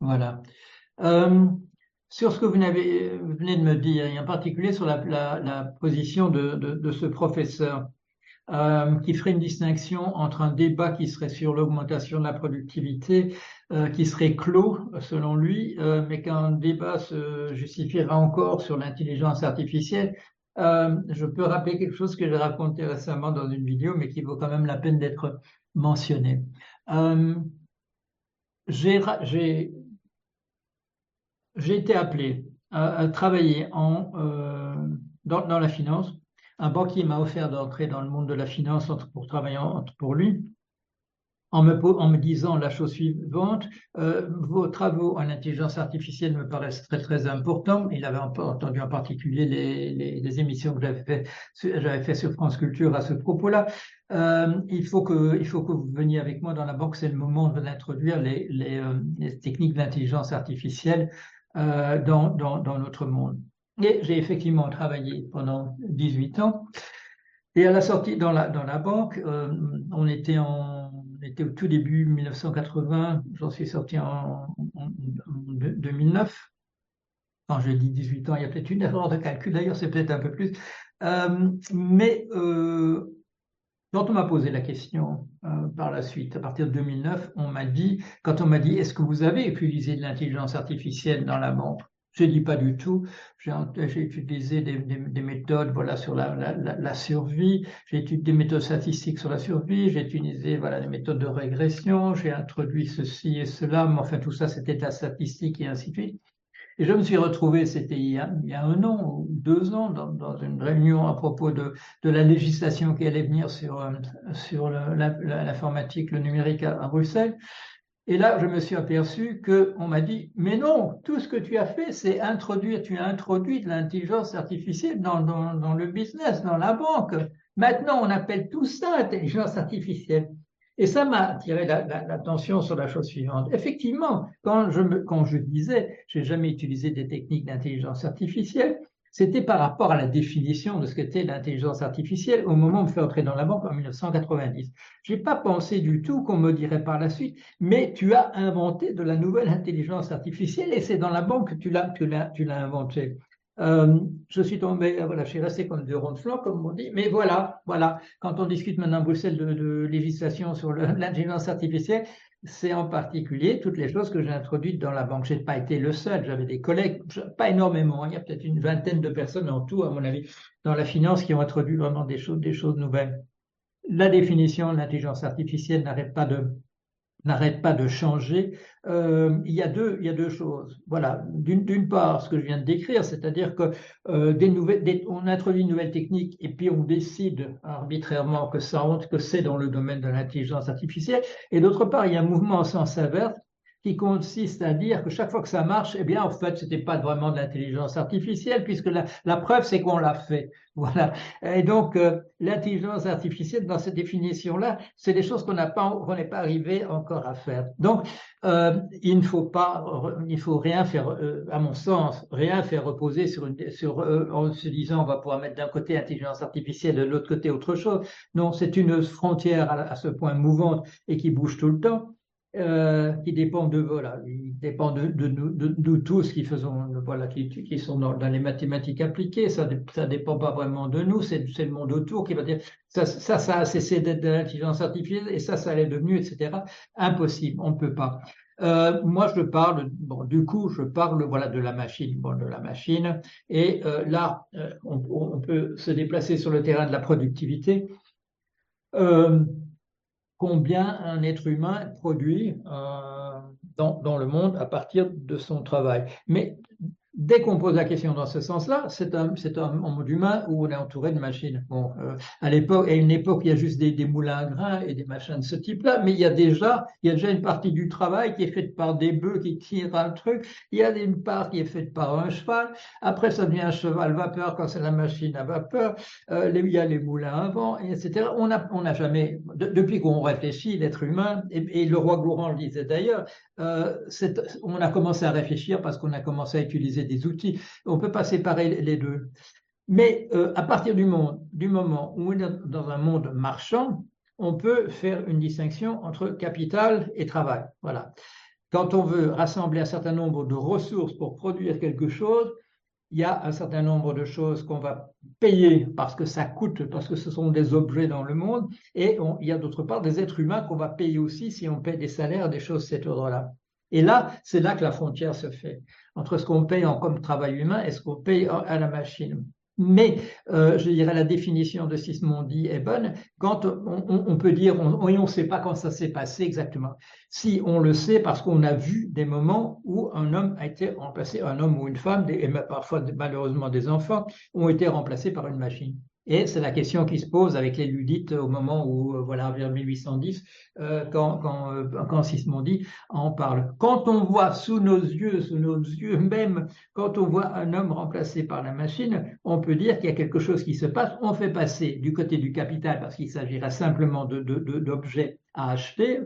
Voilà. Euh, sur ce que vous, avez, vous, venez de me dire, et en particulier sur la, la, la position de, de, de, ce professeur, euh, qui ferait une distinction entre un débat qui serait sur l'augmentation de la productivité, euh, qui serait clos selon lui, euh, mais qu'un débat se justifiera encore sur l'intelligence artificielle. Euh, je peux rappeler quelque chose que j'ai raconté récemment dans une vidéo, mais qui vaut quand même la peine d'être mentionné. Euh, j'ai été appelé à, travailler euh, dans, la finance. Un banquier m'a offert d'entrer dans le monde de la finance pour travailler pour lui en me, disant la chose suivante, euh, vos travaux en intelligence artificielle me paraissent très très importants. Il avait entendu en particulier les, émissions que j'avais fait, sur France Culture à ce propos-là. Euh, il faut que vous veniez avec moi dans la banque. C'est le moment d'introduire les, techniques d'intelligence artificielle euh, dans, dans, dans notre monde. Et j'ai effectivement travaillé pendant 18 ans. Et à la sortie dans la, dans la banque, euh, on était en, on était au tout début 1980, j'en suis sorti en, en, en, 2009. Quand je dis 18 ans, il y a peut-être une erreur de calcul, d'ailleurs c'est peut-être un peu plus. Euh, mais quand on m'a posé la question euh, par la suite, à partir de 2009, on m'a dit, quand on m'a dit, est-ce que vous avez utilisé de l'intelligence artificielle dans la banque? Je dis pas du tout. J'ai utilisé des, des, des, méthodes voilà sur la, survie. J'ai utilisé des méthodes statistiques sur la survie. J'ai utilisé des méthodes de régression. J'ai introduit ceci et cela. Mais enfin tout ça c'était la statistique et ainsi de suite. Et je me suis retrouvé, c'était il, y a un an ou deux ans, dans, une réunion à propos de, la législation qui allait venir sur, euh, l'informatique, le, numérique à, Bruxelles. Et là, je me suis aperçu qu'on m'a dit, mais non, tout ce que tu as fait, c'est introduire, tu as introduit de l'intelligence artificielle dans, le business, dans la banque. Maintenant, on appelle tout ça intelligence artificielle. Et ça m'a attiré l'attention la, la, sur la chose suivante. Effectivement, quand je, me, quand je disais, j'ai jamais utilisé des techniques d'intelligence artificielle, c'était par rapport à la définition de ce qu'était l'intelligence artificielle au moment où on me fait entrer dans la banque en 1990. Je n'ai pas pensé du tout qu'on me dirait par la suite, mais tu as inventé de la nouvelle intelligence artificielle et c'est dans la banque que tu l'as, tu inventé. Euh, je suis tombé, voilà, je suis resté comme deux ronds de flanc, comme on dit, mais voilà, voilà. Quand on discute maintenant Bruxelles de, législation sur l'intelligence artificielle, c'est en particulier toutes les choses que j'ai introduites dans la banque. Je n'ai pas été le seul, j'avais des collègues, pas énormément, il y a peut-être une vingtaine de personnes en tout, à mon avis, dans la finance qui ont introduit vraiment des choses, des choses nouvelles. La définition de l'intelligence artificielle n'arrête pas de n'arrête pas de changer. Euh, il, y a deux, il y a deux choses. Voilà, d'une part, ce que je viens de décrire, c'est-à-dire que euh, des nouvelles, des, on introduit une nouvelle technique et puis on décide arbitrairement que ça que c'est dans le domaine de l'intelligence artificielle. Et d'autre part, il y a un mouvement en sens inverse qui consiste à dire que chaque fois que ça marche, eh bien, en fait, c'était pas vraiment de l'intelligence artificielle, puisque la, preuve, c'est qu'on l'a fait. Voilà. Et donc, euh, l'intelligence artificielle, dans cette définition-là, c'est des choses qu'on n'a pas, n'est pas arrivé encore à faire. Donc, euh, il ne faut pas, il faut rien faire, euh, à mon sens, rien faire reposer sur une, en se disant, on va pouvoir mettre d'un côté intelligence artificielle, de l'autre côté autre chose. Non, c'est une frontière à ce point mouvante et qui bouge tout le temps euh, qui dépend de voilà, il dépend de, de, tous qui faisons voilà, qui, qui sont dans, les mathématiques appliquées. Ça, ça dépend pas vraiment de nous, c'est le monde autour qui va dire ça, ça, ça a cessé d'être de l'intelligence artificielle et ça, ça l'est devenu, etc. Impossible, on ne peut pas. Euh, moi, je parle, bon, du coup, je parle voilà de la machine, bon, de la machine, et euh, là, on, peut se déplacer sur le terrain de la productivité. Combien un être humain produit euh, dans, le monde à partir de son travail. Dès qu'on pose la question dans ce sens-là, c'est un, c'est un monde humain où on est entouré de machines. Bon, euh, à l'époque, à une époque, il y a juste des, moulins à grains et des machins de ce type-là, mais il y a déjà, il y a déjà une partie du travail qui est faite par des bœufs qui tirent un truc. Il y a une part qui est faite par un cheval. Après, ça devient un cheval vapeur quand c'est la machine à vapeur. Euh, il y a les moulins à vent, etc. On n'a jamais, de, depuis qu'on réfléchit, l'être humain, et, et, le roi Gourand le disait d'ailleurs, euh, on a commencé à réfléchir parce qu'on a commencé à utiliser des outils. On ne peut pas séparer les deux. Mais euh, à partir du, moment où on est dans un monde marchand, on peut faire une distinction entre capital et travail. Voilà. quand on veut rassembler un certain nombre de ressources pour produire quelque chose, il y a un certain nombre de choses qu'on va payer parce que ça coûte, parce que ce sont des objets dans le monde, et il y a d'autre part des êtres humains qu'on va payer aussi si on paye des salaires, des choses de cet ordre-là. Et là, c'est là que la frontière se fait entre ce qu'on paye en comme travail humain et ce qu'on paye à la machine. Mais euh, je dirais la définition de Sismondi est bonne quand on, peut dire on, on ne sait pas quand ça s'est passé exactement. Si on le sait parce qu'on a vu des moments où un homme a été remplacé, un homme ou une femme, et parfois malheureusement des enfants, ont été remplacés par une machine. Et c'est la question qui se pose avec les ludites au moment où, euh, voilà, vers 1810, euh, euh, quand Sismondi en parle. Quand on voit sous nos yeux, sous nos yeux même, quand on voit un homme remplacé par la machine, on peut dire qu'il y a quelque chose qui se passe. On fait passer du côté du capital, parce qu'il s'agira simplement d'objets à acheter,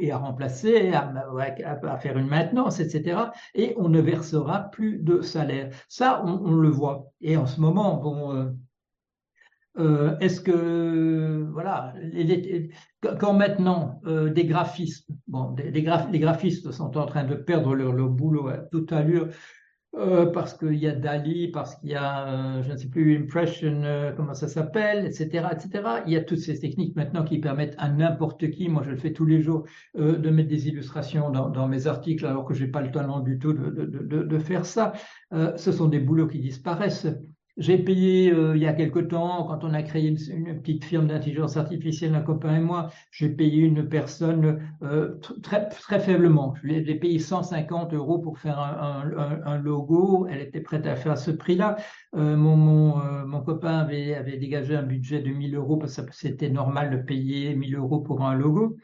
et à remplacer, à, faire une maintenance, etc. Et on ne versera plus de salaire. Ça, on, le voit. Et en ce moment, bon, est-ce que voilà, quand maintenant euh, des graphistes, bon, des, les graphistes sont en train de perdre leur, leur boulot à toute allure euh, parce qu'il y a Dali, parce qu'il y a, je ne sais plus, Impression, comment ça s'appelle, etc., etc. Il y a toutes ces techniques maintenant qui permettent à n'importe qui, moi je le fais tous les jours, de mettre des illustrations dans, mes articles alors que j'ai pas le talent du tout de, de, de, de faire ça. ce sont des boulots qui disparaissent. J'ai payé euh, il y a quelque temps, quand on a créé une, petite firme d'intelligence artificielle, un copain et moi, j'ai payé une personne euh, très, très faiblement. Je payé 150 euros pour faire un, un, un, logo. Elle était prête à faire ce prix-là. Euh, mon, mon, euh, mon, copain avait, avait dégagé un budget de 1000 euros parce que c'était normal de payer 1000 euros pour un logo.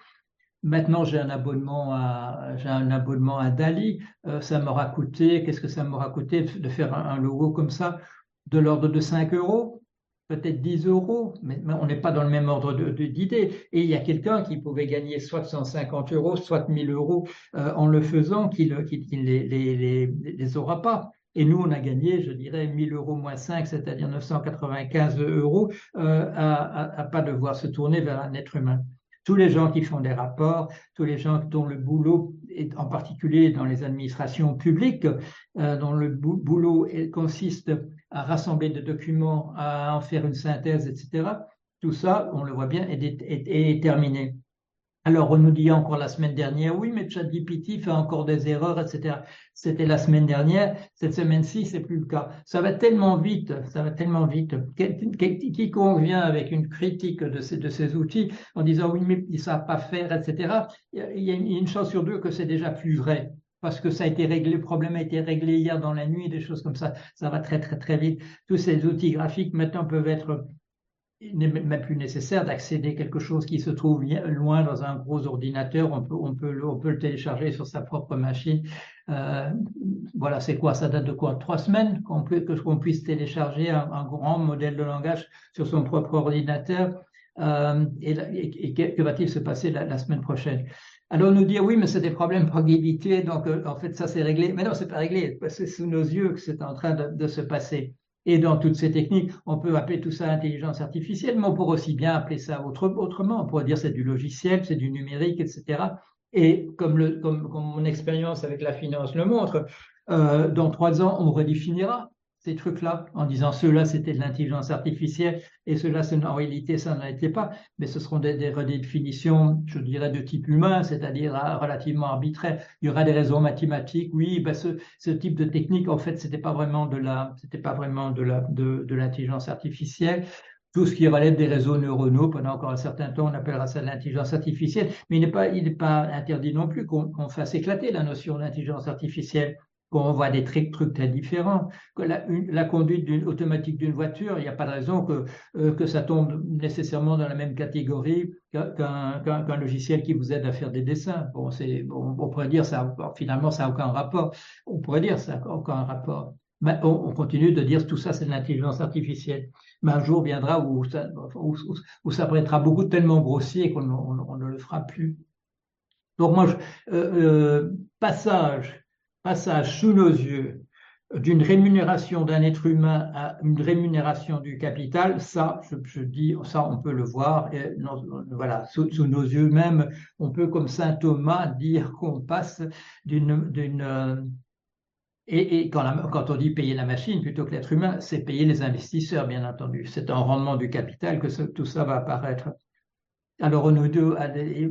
Maintenant, j'ai un abonnement à, j'ai un abonnement à Dali. Euh, ça m'aura coûté, qu'est-ce que ça m'aura coûté de faire un, logo comme ça? De l'ordre de 5 euros, peut-être 10 euros, mais on n'est pas dans le même ordre d'idées. Et il y a quelqu'un qui pouvait gagner soit 150 euros, soit 1000 euros euh, en le faisant, qui ne les, aura pas. Et nous, on a gagné, je dirais, 1000 euros moins 5, c'est-à-dire 995 euros, euh, à, à, pas devoir se tourner vers un être humain. Tous les gens qui font des rapports, tous les gens dont le boulot, est, en particulier dans les administrations publiques, euh, dont le boulot consiste à rassembler des documents, à en faire une synthèse, etc. Tout ça, on le voit bien, est, est, terminé. Alors, on nous dit encore la semaine dernière, oui, mais ChatGPT fait encore des erreurs, etc. C'était la semaine dernière. Cette semaine-ci, c'est plus le cas. Ça va tellement vite, ça va tellement vite. Quiconque vient avec une critique de ces, de ces outils en disant, oui, mais ils ne savent pas faire, etc. Il y a une chance sur deux que c'est déjà plus vrai parce que ça a été réglé, le problème a été réglé hier dans la nuit, des choses comme ça. Ça va très, très, très vite. Tous ces outils graphiques maintenant peuvent être, il n'est même plus nécessaire d'accéder à quelque chose qui se trouve loin dans un gros ordinateur. On peut, le télécharger sur sa propre machine. Euh, voilà, c'est quoi? Ça date de quoi? Trois semaines qu'on que qu'on puisse télécharger un, grand modèle de langage sur son propre ordinateur. Euh, et, que va-t-il se passer la, semaine prochaine? Alors nous dire oui, mais c'est des problèmes probabilité, donc euh, en fait ça c'est réglé. Mais non, c'est pas réglé, c'est sous nos yeux que c'est en train de, se passer. Et dans toutes ces techniques, on peut appeler tout ça intelligence artificielle, mais on pourrait aussi bien appeler ça autrement. On pourrait dire c'est du logiciel, c'est du numérique, etc. Et comme, mon expérience avec la finance le montre, euh, dans trois ans, on redéfinira ces trucs-là en disant ceux-là c'était de l'intelligence artificielle et ceux-là en réalité ça n'en était pas, mais ce seront des, des, redéfinitions, je dirais, de type humain, c'est-à-dire euh, relativement arbitraire. Il y aura des raisons mathématiques, oui, ben ce, type de technique en fait c'était pas vraiment de pas vraiment de de, de l'intelligence artificielle. Tout ce qui relève des réseaux neuronaux, pendant encore un certain temps, on appellera ça l'intelligence artificielle, mais il n'est pas, il n'est pas interdit non plus qu'on fasse éclater la notion d'intelligence artificielle qu'on voit des trucs, trucs très différents. La, conduite d'une automatique d'une voiture, il n'y a pas de raison que, euh, que ça tombe nécessairement dans la même catégorie qu'un qu logiciel qui vous aide à faire des dessins. Bon, on pourrait dire ça, finalement, ça n'a aucun rapport. On pourrait dire ça n'a aucun rapport. Mais on, on, continue de dire tout ça, c'est de l'intelligence artificielle. Mais un jour viendra où ça, où, ça prêtera beaucoup tellement grossier qu'on on, ne le fera plus. Donc moi, euh, euh, passage passage sous nos yeux d'une rémunération d'un être humain à une rémunération du capital, ça, je, dis, ça, on peut le voir. Voilà, sous, nos yeux même, on peut, comme saint Thomas, dire qu'on passe d'une, d'une et, quand, quand, on dit payer la machine plutôt que l'être humain, c'est payer les investisseurs, bien entendu. C'est un rendement du capital que tout ça va apparaître. Alors, on nous dit,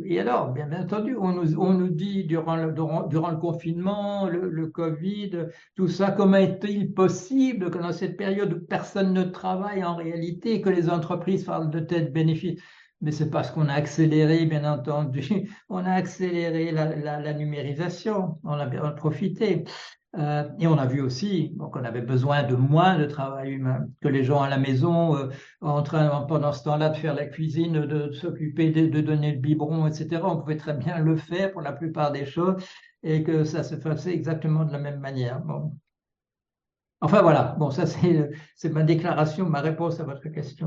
et alors, bien entendu, on nous, on nous dit durant le, durant, le confinement, le, Covid, tout ça, comment est-il possible que dans cette période où personne ne travaille en réalité, que les entreprises parlent de tête bénéfice mais c'est parce qu'on a accéléré, bien entendu, on a accéléré la, la, numérisation, on a bien profité. Euh, et on a vu aussi qu'on avait besoin de moins de travail humain, que les gens à la maison, euh, en train pendant ce temps-là de faire la cuisine, de, s'occuper de, de, donner le biberon, etc. On pouvait très bien le faire pour la plupart des choses et que ça se faisait exactement de la même manière. Bon. Enfin voilà, bon ça c'est ma déclaration, ma réponse à votre question.